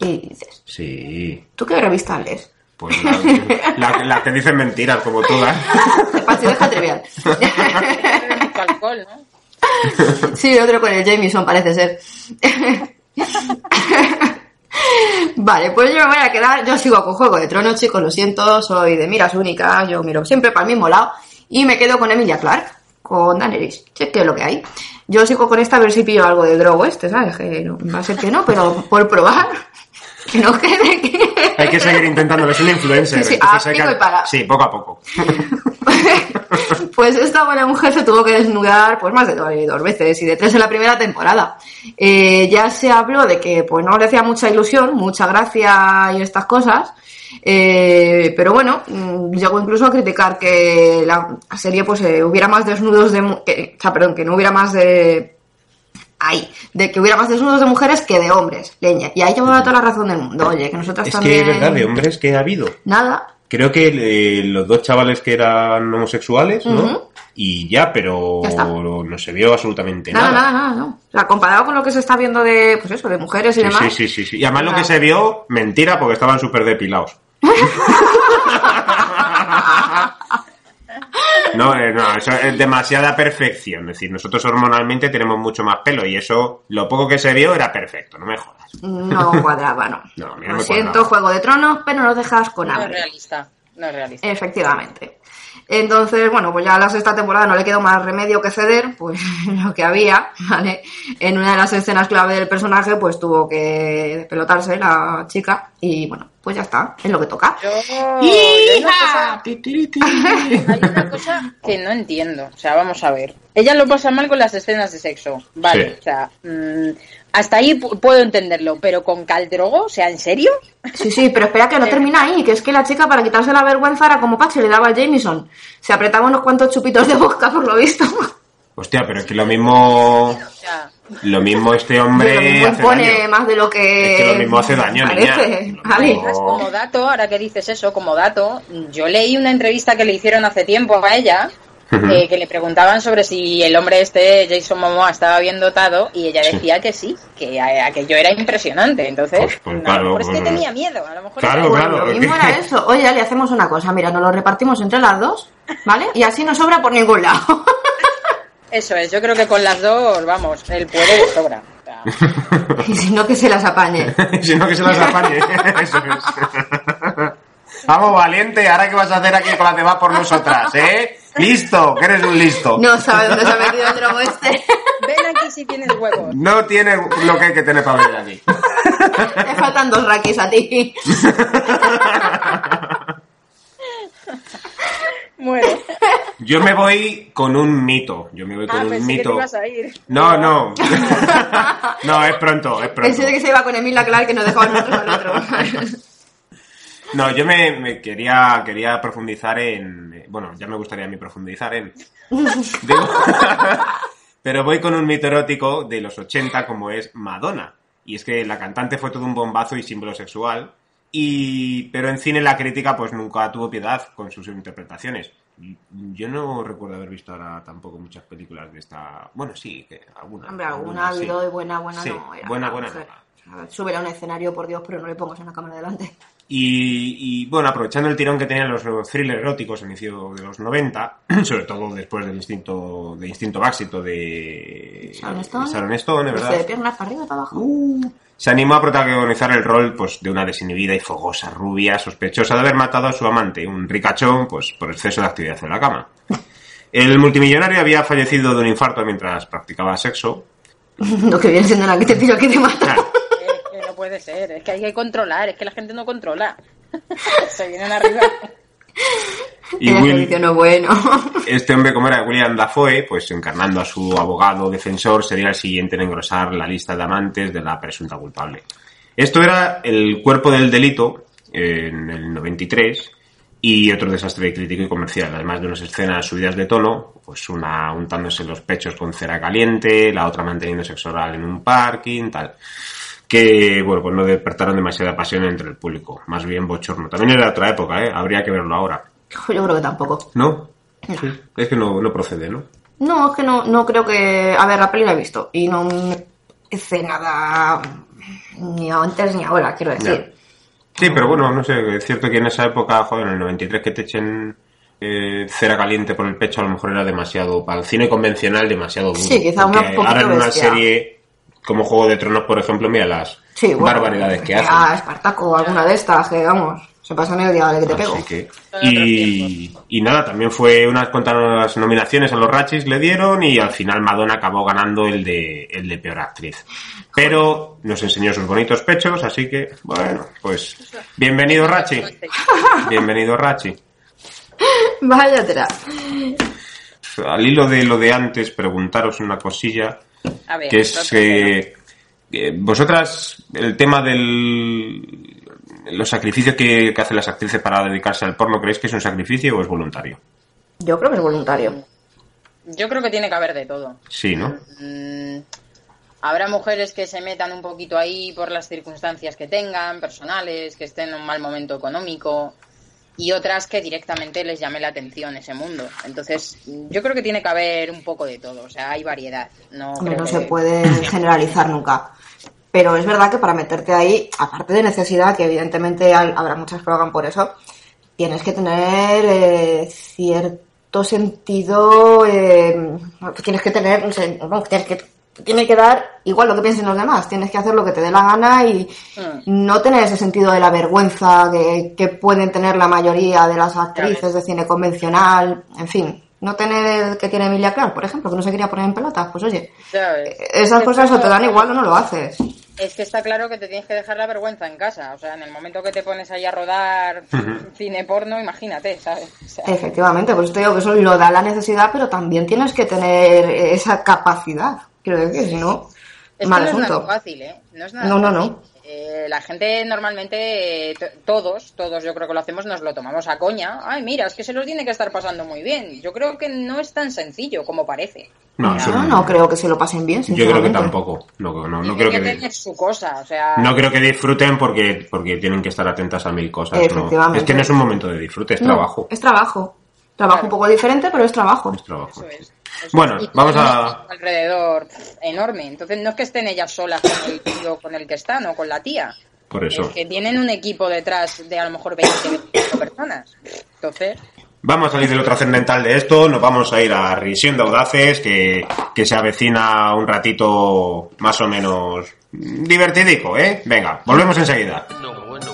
Y dices, Sí, ¿tú qué revista lees? Pues la, la- la que dicen mentiras como todas. Deja trivial. Mucho alcohol, ¿no? Sí, otro con el Jameson parece ser. vale, pues yo me voy a quedar, yo sigo con Juego de Tronos, chicos, lo siento, soy de miras únicas, yo miro siempre para el mismo lado y me quedo con Emilia Clark, con Daenerys, sé que es lo que hay. Yo sigo con esta a ver si pillo algo de drogo este, ¿sabes? Que no, va a ser que no, pero por probar, que no quede que... Hay que seguir intentándolo, es un influencer. Sí, sí, entonces a hay pico que- y pala. Sí, poco a poco. Pues esta buena mujer se tuvo que desnudar pues más de dos, dos veces y de tres en la primera temporada. Eh, ya se habló de que pues no le hacía mucha ilusión, mucha gracia y estas cosas. Eh, pero bueno, mm, llegó incluso a criticar que la serie pues eh, hubiera más desnudos de que, o sea, perdón, que no hubiera más de ahí, de que hubiera más desnudos de mujeres que de hombres, leña. Y ahí llevaba toda la razón del mundo. Oye, que nosotras Es también... que es verdad, de hombres que ha habido. Nada. Creo que eh, los dos chavales que eran homosexuales, ¿no? Y ya, pero Ya no se vio absolutamente Nada, nada. nada, nada, no. O sea, comparado con lo que se está viendo de, pues eso, de mujeres y Sí, demás. sí, sí, sí, sí. Y además lo que se vio, mentira, porque estaban súper depilados. No, eh, no, eso es demasiada perfección. Es decir, nosotros hormonalmente tenemos mucho más pelo y eso, lo poco que se vio era perfecto, no me jodas. No cuadraba, no. No, a mí no Lo me siento, cuadraba. Juego de Tronos, pero nos dejas con No es hambre. realista. No es realista. Efectivamente. Entonces, bueno, pues ya a la sexta temporada no le quedó más remedio que ceder, pues lo que había, ¿vale? En una de las escenas clave del personaje, pues tuvo que despelotarse la chica y bueno, pues ya está, es lo que toca. Yo, yo hay una cosa- hay una cosa que no entiendo. O sea, vamos a ver. Ella lo pasa mal con las escenas de sexo. Vale, Sí. o sea, mm, hasta ahí pu- puedo entenderlo. Pero con Caldrogo, o sea, ¿en serio? Sí, sí, pero espera que no termina ahí, que es que la chica para quitarse la vergüenza era como Pache le daba a Jameson. Se apretaba unos cuantos chupitos de vodka por lo visto. Hostia, pero es que lo mismo, lo mismo este hombre lo mismo hace impone daño. más de lo que... Es que lo mismo hace daño, niña. mismo- Además, como dato, ahora que dices eso, como dato, yo leí una entrevista que le hicieron hace tiempo a ella, Eh, que le preguntaban sobre si el hombre este, Jason Momoa, estaba bien dotado, y ella Sí. decía que sí, que a- aquello era impresionante. Entonces, Pues- pues a lo claro, mejor es que pues- tenía miedo, a lo mejor Claro, era- claro. lo mismo era eso. Oye, le hacemos una cosa, mira, nos lo repartimos entre las dos, ¿vale? Y así no sobra por ningún lado. Eso es, yo creo que con las dos, vamos, él puede de sobra. Y si no, que se las apañe. si no que se las apañe. Eso es. Vamos, valiente, ahora qué vas a hacer aquí con las demás por nosotras, ¿eh? Listo, que eres un listo. No sabe dónde se ha metido el drogo este. Ven aquí si tienes huevos. No tiene lo que hay que tener para venir aquí. Te faltan dos raquis a ti. Muero. Yo me voy con un mito. Yo me voy con Ah, un pensé que te mito. ibas a ir. No, no. no, es pronto, es pronto. Pensé que se iba con Emilia Clark que nos dejaba nosotros al otro. No, yo me, me quería, quería profundizar en. Bueno, ya me gustaría a mí profundizar en. Digo- pero voy con un mito erótico de los 80 como es Madonna. Y es que la cantante fue todo un bombazo y símbolo sexual. Y, pero en cine la crítica pues nunca tuvo piedad con sus interpretaciones. Yo no recuerdo haber visto ahora tampoco muchas películas de esta... Bueno, sí, que alguna. Hombre, alguna ha sí. habido y buena, buena Sí, no. era buena, buena no. Súbela a un escenario, por Dios, pero no le pongas una cámara delante. Y, y, bueno, aprovechando el tirón que tenían los thrillers eróticos a inicio de los 90, sobre todo después del instinto de instinto básico de Sharon Stone. Sharon Stone, Pues ¿verdad? de piernas para arriba para abajo. Se animó a protagonizar el rol pues, de una desinhibida y fogosa rubia sospechosa de haber matado a su amante, un ricachón, pues por exceso de actividad en la cama. El multimillonario había fallecido de un infarto mientras practicaba sexo. Lo que viene siendo la que te pido que te mata. Claro, no puede ser, es que hay que controlar, es que la gente no controla. Se vienen arriba. y El Will, ejercicio no es bueno. Este hombre, como era William Dafoe, pues encarnando a su abogado defensor, sería el siguiente en engrosar la lista de amantes de la presunta culpable. Esto era el cuerpo del delito en el 93 y otro desastre crítico y comercial, además de unas escenas subidas de tono, pues una untándose los pechos con cera caliente, la otra manteniendo sexo oral en un parking, tal. Que, bueno, pues no despertaron demasiada pasión entre el público, más bien bochorno. También era otra época, ¿eh? Habría que verlo ahora. Yo creo que tampoco. ¿No? Es que no, no procede, ¿no? No, es que no, no creo que. A ver, la peli la he visto y no me hace nada ni antes ni ahora, quiero decir. Sí, pero bueno, no sé, es cierto que en esa época, joder, en el 93 que te echen eh, cera caliente por el pecho a lo mejor era demasiado, para el cine convencional, demasiado duro. Sí, quizá una poquito Ahora en una bestia. serie como Juego de Tronos, por ejemplo, mira las Sí, bueno, barbaridades que hacen. Espartaco, alguna de estas, que vamos, se pasa medio día de que te pego. Así que, y, y nada, también fue unas cuantas nominaciones a los Ratchis le dieron y al final Madonna acabó ganando el de, el de peor actriz. Pero nos enseñó sus bonitos pechos, así que, bueno, pues bienvenido Rachi. Bienvenido Rachi. Váyatela. Al hilo de lo de antes, preguntaros una cosilla, A ver, que es que eh, vosotras, el tema del los sacrificios que, que hacen las actrices para dedicarse al porno, ¿creéis que es un sacrificio o es voluntario? Yo creo que es voluntario. Yo creo que tiene que haber de todo. Sí, ¿no? Mm, Habrá mujeres que se metan un poquito ahí por las circunstancias que tengan, personales, que estén en un mal momento económico, y otras que directamente les llame la atención ese mundo. Entonces, yo creo que tiene que haber un poco de todo, o sea, hay variedad. No, Hombre, creo no que- se puede generalizar nunca. Pero es verdad que para meterte ahí, aparte de necesidad, que evidentemente habrá muchas que lo hagan por eso, tienes que tener eh, cierto sentido, eh, tienes que tener, no sé, no, tienes que, tiene que dar igual lo que piensen los demás, tienes que hacer lo que te dé la gana y no tener ese sentido de la vergüenza que, que pueden tener la mayoría de las actrices de cine convencional, en fin. No tener que tiene Emilia Clarke, por ejemplo, que no se quería poner en pelotas, pues oye, ¿sabes? esas Es cosas que o te dan está- igual o no lo haces. Es que está claro que te tienes que dejar la vergüenza en casa. O sea, en el momento que te pones ahí a rodar cine porno, imagínate, ¿sabes? O sea, Efectivamente, pues te digo que eso lo da la necesidad, pero también tienes que tener esa capacidad. Quiero decir, si no, Es mal que no es asunto. nada fácil, ¿eh? No es nada No, no, fácil. no. Eh, la gente normalmente, eh, todos, todos yo creo que lo hacemos, nos lo tomamos a coña. Ay, mira, es que se los tiene que estar pasando muy bien. Yo creo que no es tan sencillo como parece. No, no. no creo que se lo pasen bien, Yo creo que tampoco. No, no, no creo que que... tener su cosa, o sea... No creo que disfruten porque, porque tienen que estar atentas a mil cosas. ¿no? Efectivamente. Es que no es un momento de disfrute, es No, trabajo. Es trabajo. Trabajo un poco diferente, pero es trabajo. Es trabajo. Eso es. Bueno, Y vamos a... alrededor enorme. Entonces no es que estén ellas solas con el tío con el que están o con la tía. Por eso. Es que tienen un equipo detrás de a lo mejor 20, 25 personas. Entonces, Vamos a salir de lo trascendental de esto, nos vamos a ir a Risión de Audaces, que, que se avecina un ratito más o menos divertidico, ¿eh? Venga, volvemos enseguida. Bueno, bueno,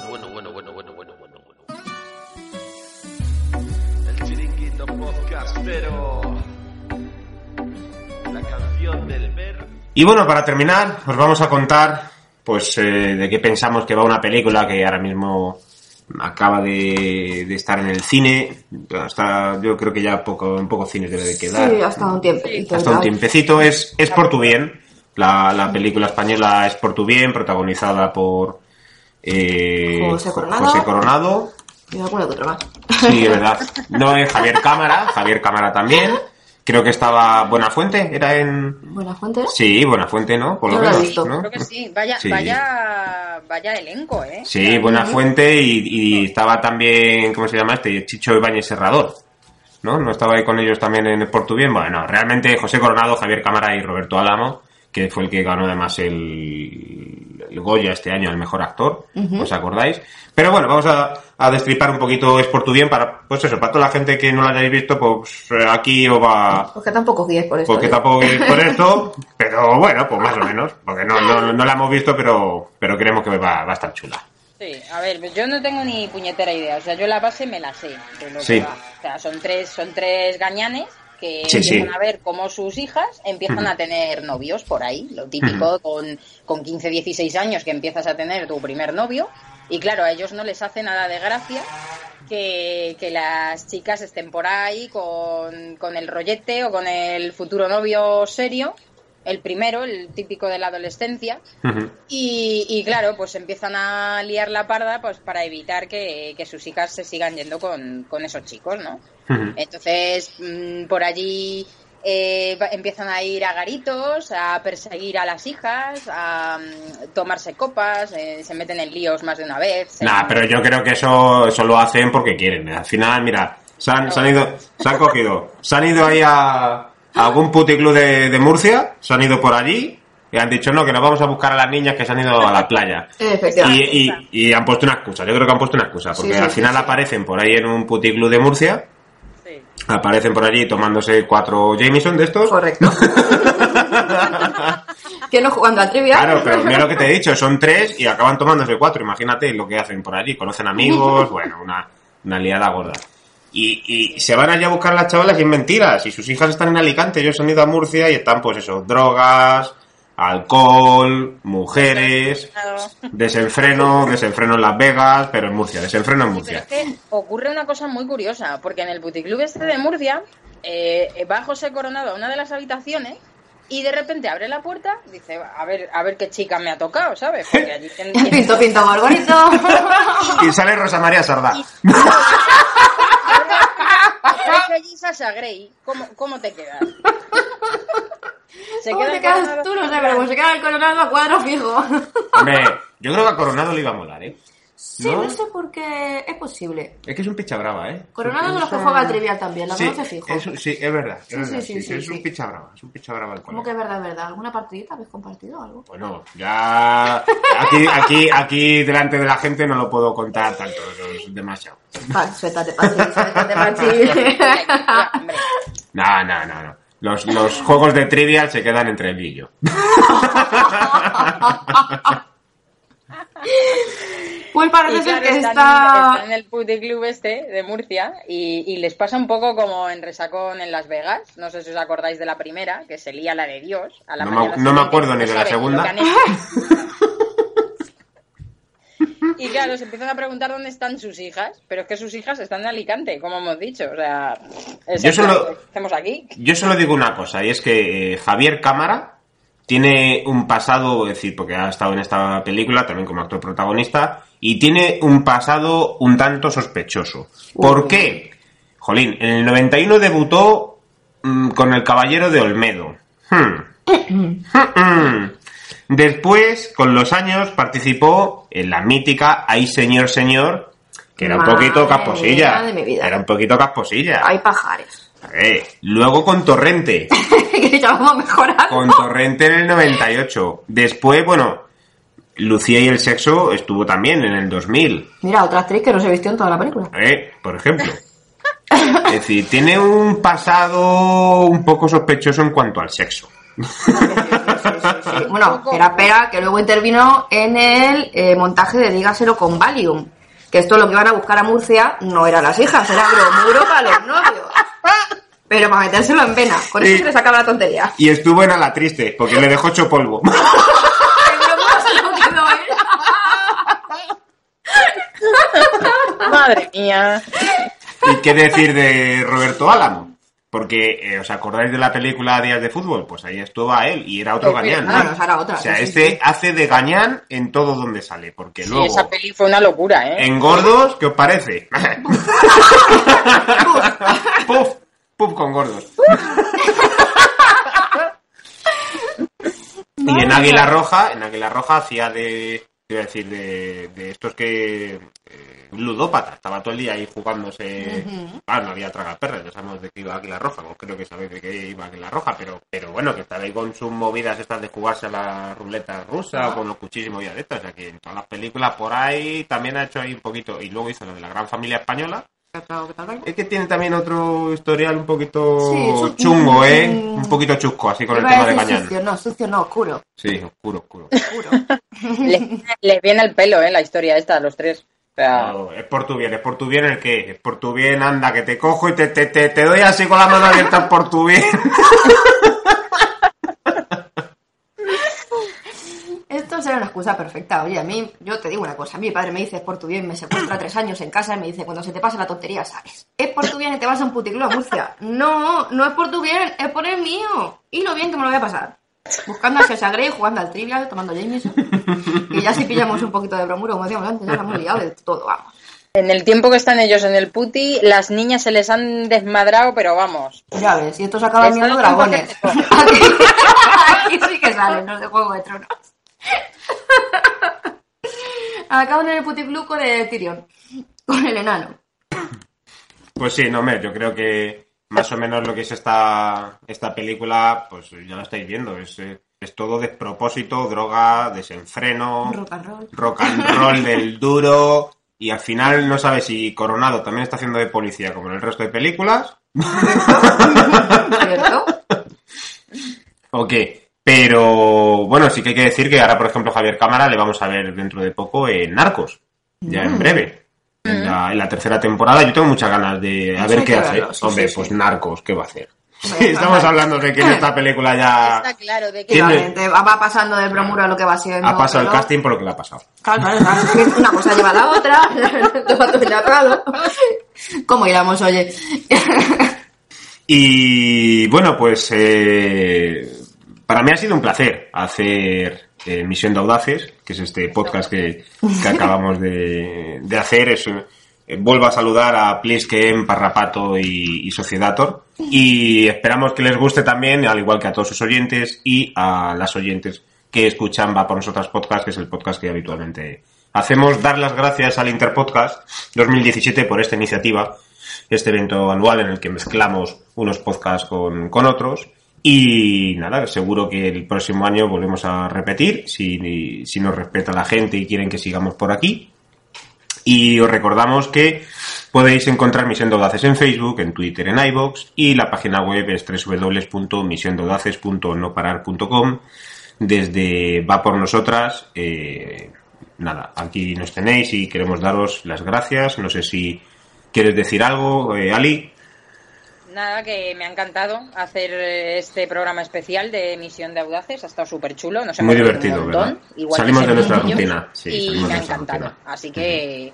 Y bueno, para terminar, os vamos a contar, pues, eh, de qué pensamos que va una película que ahora mismo acaba de, de estar en el cine. Hasta, yo creo que ya poco, en pocos cines debe de quedar. Sí, hasta un tiempecito. Hasta un tiempecito es, es por tu bien. La, la película española es por tu bien, protagonizada por eh, José Coronado. José Coronado. Y alguna que otra más. Sí, es verdad. No es Javier Cámara, Javier Cámara también. Creo que estaba Buenafuente, era en... Buena fuente. Sí, Buenafuente, ¿no? Por lo No lo he menos, visto. ¿no? creo que sí. Vaya, Sí. vaya, vaya elenco, ¿eh? Sí, Buenafuente y, y estaba también, ¿cómo se llama este? Chicho Ibáñez Serrador. ¿No? ¿No estaba ahí con ellos también en el? Bueno, realmente José Coronado, Javier Cámara y Roberto Álamo, que fue el que ganó además el, el Goya este año, el mejor actor, Ujú. ¿os acordáis? Pero bueno, vamos a, a destripar un poquito Es por tu bien para, pues eso, para toda la gente que no lo hayáis visto, pues eh, aquí os va, Porque tampoco guíes por esto. porque ¿eh? tampoco es por esto, pero bueno, pues más o menos, porque no, no, no la hemos visto, pero, pero creemos que va, va a estar chula. Sí, a ver, yo no tengo ni puñetera idea. O sea, yo la base me la sé. de lo que Sí. va. O sea, son tres, son tres gañanes que Sí, empiezan sí. a ver cómo sus hijas empiezan a tener novios por ahí. Lo típico con, con 15, 16 años que empiezas a tener tu primer novio. Y claro, a ellos no les hace nada de gracia que, que las chicas estén por ahí con, con el rollete o con el futuro novio serio. El primero, el típico de la adolescencia. Y, y claro, pues empiezan a liar la parda pues para evitar que, que sus hijas se sigan yendo con, con esos chicos, ¿no? Entonces, mm, por allí eh, empiezan a ir a garitos, a perseguir a las hijas, a mm, tomarse copas, eh, se meten en líos más de una vez. Nah, pero yo creo que eso, eso lo hacen porque quieren. Al final, mira, se han, se han ido, se han cogido, se han ido ahí a algún puticlub de, de Murcia, se han ido por allí y han dicho no, que nos vamos a buscar a las niñas que se han ido a la playa. Y, y, y han puesto una excusa, yo creo que han puesto una excusa, porque Sí, sí, al final sí. aparecen por ahí en un puticlub de Murcia, aparecen por allí tomándose cuatro Jameson de estos. Correcto. que no jugando al trivia. Claro, pero mira lo que te he dicho, son tres y acaban tomándose cuatro. Imagínate lo que hacen por allí. Conocen amigos, bueno, una, una liada gorda. Y, y se van allá a buscar a las chavalas y es mentira. Si sus hijas están en Alicante, ellos han ido a Murcia y están, pues eso, drogas, alcohol, mujeres, desenfreno, desenfreno en Las Vegas, pero en Murcia, desenfreno en Pero Murcia. es que ocurre una cosa muy curiosa, porque en el puticlub este de Murcia eh, va José Coronado a una de las habitaciones y de repente abre la puerta, dice, a ver, a ver qué chica me ha tocado, ¿sabes? Porque allí tiene- Pinto, pinto, gorgonito. Y sale Rosa María Sardá. Aparece allí Sasha Grey, ¿cómo, cómo te quedas? se ¿Cómo queda te quedas tú? No sé, pero como se queda el coronado a cuadro fijo. Hombre, yo creo que a Coronado le iba a molar, ¿eh? Sí, no, sé por qué es posible. Es que es un picha brava, ¿eh? Coronado Es de los que juega al trivial también, la Sí, conoce fijo. es sí, es verdad. Es, Sí, verdad, sí, sí, sí, sí, es un sí. picha brava, es un picha brava el ¿Cómo que es verdad, es verdad? ¿Alguna partidita habéis compartido algo? Bueno, ya aquí, aquí, aquí delante de la gente no lo puedo contar tanto, es demasiado. Vale, suéltate, Pachi, suéltate, Pachi. No, no, no, no. Los, los juegos de trivial se quedan entre él y yo. Pues parece ser claro, que están, está... están en el puticlub este de Murcia y, y les pasa un poco como en Resacón en Las Vegas. No sé si os acordáis de la primera, que se lía la de Dios. A la No me- no acuerdo ni de la segunda. Y claro, se empiezan a preguntar dónde están sus hijas, pero es que sus hijas están en Alicante, como hemos dicho. O sea, es Yo solo- hacemos aquí. Yo solo digo una cosa, y es que eh, Javier Cámara tiene un pasado, es decir, porque ha estado en esta película también como actor protagonista, y tiene un pasado un tanto sospechoso. ¿Por qué? Jolín, en el 91 debutó mm, con El Caballero de Olmedo. Hmm. Hmm. Después, con los años, participó en la mítica Ay Señor Señor, que era un poquito casposilla. Era un poquito casposilla. Hay pajares. Eh, luego con Torrente. que ya vamos mejorando. Con Torrente en el 98. Después, bueno, Lucía y el sexo estuvo también en el 2000. Mira, otra actriz que no se vistió en toda la película. Eh, por ejemplo. Es decir, tiene un pasado un poco sospechoso en cuanto al sexo. Sí, bueno, espera, espera, que luego intervino en el eh, montaje de Dígaselo con Valium. Que esto lo que iban a buscar a Murcia no eran las hijas, era bromuro para los novios. Pero para metérselo en vena. Con eso se le sacaba la tontería. Y estuvo en A la Triste, porque le dejó hecho polvo. Madre mía. ¿Y qué decir de Roberto Álamo? Porque, eh, ¿os acordáis de la película Días de Fútbol? Pues ahí estuvo a él y era otro Pues gañán. mira, ¿no? era otra, O sea, sí, este sí. hace de gañán en todo donde sale, porque Sí, luego... esa peli fue una locura, ¿eh? En gordos, ¿qué os parece? puf, puf con gordos. y en Águila Roja, en Águila Roja hacía de, iba a decir, de, de estos que eh, ludópata, estaba todo el día ahí jugándose. Ah, no había tragaperras, ya sabemos de qué iba Águila Roja, no creo que sabéis de qué iba Águila Roja, pero, pero bueno, que estaba ahí con sus movidas estas de jugarse a la ruleta rusa o con los cuchillos y movidas de estas, o sea que en todas las películas por ahí también ha hecho ahí un poquito, y luego hizo lo de la gran familia española. Es que tiene también otro historial un poquito Sí, chungo, ¿eh? mm, Un poquito chusco, así con el tema de Cañán. sucio, no, sucio no, oscuro. Sí, oscuro, oscuro. Les, les viene el pelo, ¿eh? La historia esta a los tres. O sea, No, es por tu bien, es por tu bien el qué, es por tu bien, anda, que te cojo y te, te, te, te doy así con la mano abierta por tu bien. Esto será una excusa perfecta. Oye, a mí, yo te digo una cosa. A mi padre me dice, es por tu bien, me secuestra tres años en casa y me dice, cuando se te pasa la tontería, sabes. Es por tu bien y te vas a un puticlub a Murcia. No, no es por tu bien, es por el mío. Y lo bien que me lo voy a pasar. Buscando a Sasha Grey, jugando al trivial, tomando Jameson. Y ya si pillamos un poquito de bromuro, como decíamos antes, ya la hemos liado de todo, vamos. en el tiempo que están ellos en el puti, las niñas se les han desmadrado, pero vamos. Ya ves, y estos acaban viendo dragones. Aquí, aquí sí que salen los de Juego de Tronos. Acaban en el puticlub con el Tyrion. Con el enano. Pues sí, no, hombre, yo creo que más o menos lo que es esta, esta película, pues ya lo estáis viendo, es, eh, es todo despropósito, droga, desenfreno, Rock and roll. rock and roll del duro, y al final no sabes si Coronado también está haciendo de policía como en el resto de películas, ¿Cierto? o qué. Pero bueno, sí que hay que decir que ahora, por ejemplo, Javier Cámara le vamos a ver dentro de poco en Narcos, ya en Mm. breve. En la, en la tercera temporada yo tengo muchas ganas de a Eso ver qué hace. verlo, sí, Hombre, sí, pues sí. Narcos, ¿qué va a hacer? Estamos hablando de que en esta película ya Está claro de que Tiene- va pasando del bromuro a lo que va siendo. ha pasado el casting por lo que le ha pasado. Claro, claro, Una cosa lleva a la otra. Todo. ¿Cómo iramos, oye? Y bueno, pues eh, para mí ha sido un placer hacer eh, Misión de Audaces, que es este podcast que, que acabamos de, de hacer. Es, eh, vuelvo a saludar a Plisken, Parrapato y, y Sociedator. Y esperamos que les guste también, al igual que a todos sus oyentes y a las oyentes que escuchan Va por Nosotras Podcast, que es el podcast que habitualmente hacemos. Dar las gracias al Interpodcast 2017 por esta iniciativa, este evento anual en el que mezclamos unos podcasts con, con otros. Y nada, seguro que el próximo año volvemos a repetir, si, si nos respeta la gente y quieren que sigamos por aquí. Y os recordamos que podéis encontrar Misión de en Facebook, en Twitter, en iVoox y la página web es www.misiondeaudaces.noparar.com desde Va por Nosotras. eh, nada, aquí nos tenéis y queremos daros las gracias. No sé si quieres decir algo, eh, Ali. Nada, que me ha encantado hacer eh, este programa especial de Misión de Audaces. Ha estado súper chulo. Nos Muy divertido, un ¿verdad? igual Salimos de nuestra rutina, sí, y me ha encantado. rutina. Así que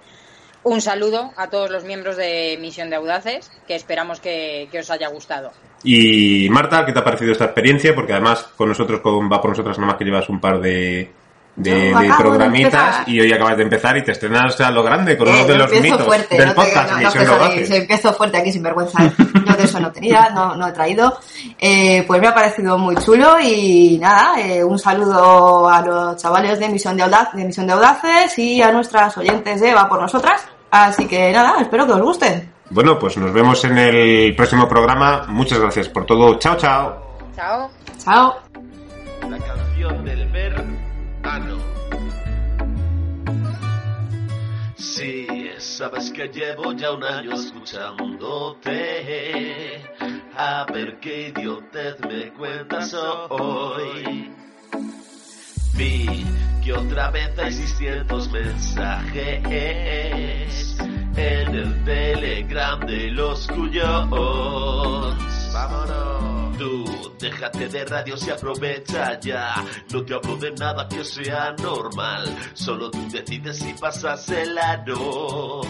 un saludo a todos los miembros de Misión de Audaces, que esperamos que, que os haya gustado. Y Marta, ¿qué te ha parecido esta experiencia? Porque además con nosotros, con Va por nosotras, nada más que llevas un par de, de, Yo de de programitas empezar. y hoy acabas de empezar y te estrenas a lo grande con Eh, uno de los mitos fuerte, del no te- podcast no, no de empiezo- Audaces. sí, empiezo fuerte aquí sin vergüenza. Yo de eso no tenía, no, no he traído. Eh, pues me ha parecido muy chulo y nada, eh, un saludo a los chavales de Misión de, Audaz, de Misión de Audaces y a nuestras oyentes de Va por Nosotras. Así que nada, espero que os gusten. Bueno, pues nos vemos en el próximo programa. Muchas gracias por todo. Chao, chao. Chao. Chao. La canción del verano. Sabes que llevo ya un año escuchándote. A ver qué idiotez me cuentas hoy. Vi que otra vez hay 600 mensajes en el telegram de los cuyos. Vámonos. Tú, déjate de radios y aprovecha ya. No te hablo de nada que sea normal. Solo tú decides si pasas el aro.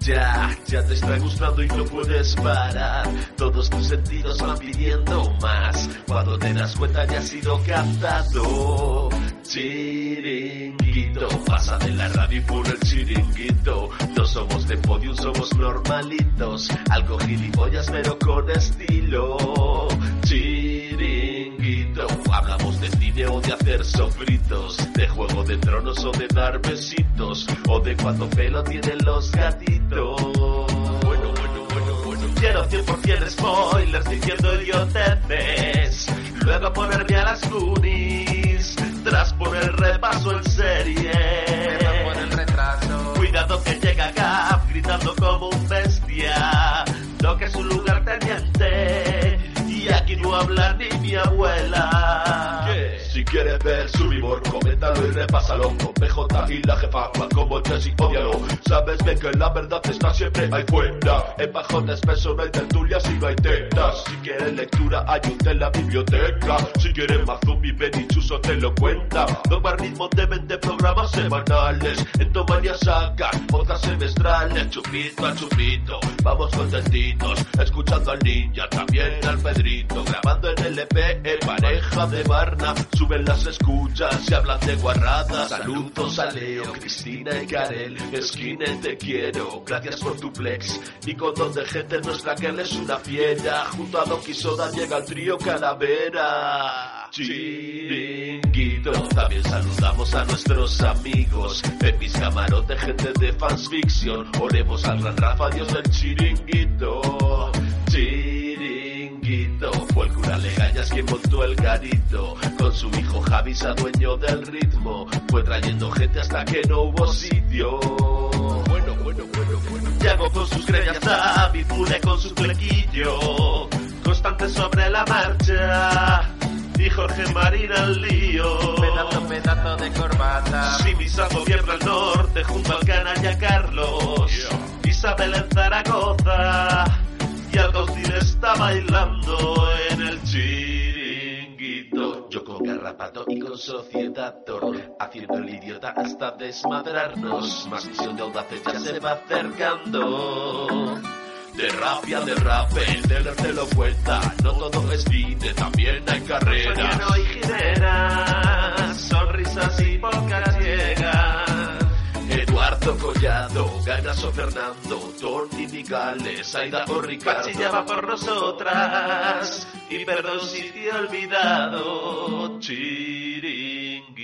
Ya, ya te está gustando y no puedes parar. Todos tus sentidos van pidiendo más. Cuando te das cuenta ya has sido captado. Pasa de la radio y el chiringuito. No somos de podium, somos normalitos. Algo gilipollas, pero con estilo. Chiringuito, hablamos de cine o de hacer sofritos. De juego de tronos o de dar besitos. O de cuánto pelo tienen los gatitos. Bueno, bueno, bueno, bueno. Quiero 100% spoilers diciendo idioteces. Luego ponerme a las Goonies. Tras poner repaso en serie. Cuidado que llega Gap gritando como un bestia. No que es un lugar teniente. Y aquí no habla ni mi abuela. Quieres ver su humor, coméntalo y repásalo. Con PJ y la jefa, mal como Jesse, odialo. Sabes bien que la verdad está siempre ahí fuera. En bajones peso no hay tertulias y no hay tetas. Si quieres lectura, ayúdate en la biblioteca. Si quieres más zombie, ven y Chuso te lo cuenta. Toma ritmo de 20 programas semanales. En Tomania sacan otras semestrales. Chupito a chupito, vamos contentitos. Escuchando al ninja, también al Pedrito. Grabando en LP, en pareja de Barna. Suben las escuchas y hablan de guarradas. Saludos a Leo, Cristina y Karel. Esquine, te quiero. Gracias por tu flex. Y con don de gente nuestra que él es una fiera. Junto a Doki Soda llega el trío Calavera. Chiringuito. También saludamos a nuestros amigos. Pepis Camarote, gente de Fans Fiction. Oremos al gran Rafa, Dios del. Chiringuito. Montó el garito. Con su hijo Javi, se dueño del ritmo. Fue trayendo gente hasta que no hubo sitio. Bueno, bueno, bueno, bueno. Llegó con sus greñas David Pule con su flequillo. Constante sobre la marcha. Y Jorge Marín al lío. Pedazo, pedazo de corbata. Si mi viembra al norte junto al canalla Carlos. Isabel en Zaragoza. Y Alcostil está bailando en el chiringuito. Garrapato y con sociedad haciendo el idiota hasta desmadrarnos. Más visión de audaces ya se va acercando. De rapia, de rap, el dealer te lo cuenta. No todo es cine, también hay carreras. sonrisas y pocas llegas. Eduardo Collado, Ganas o Fernando, Tony Migales, Aida o Ricardo. Pachillaba por nosotras, y perdón si te he olvidado, chiringuito.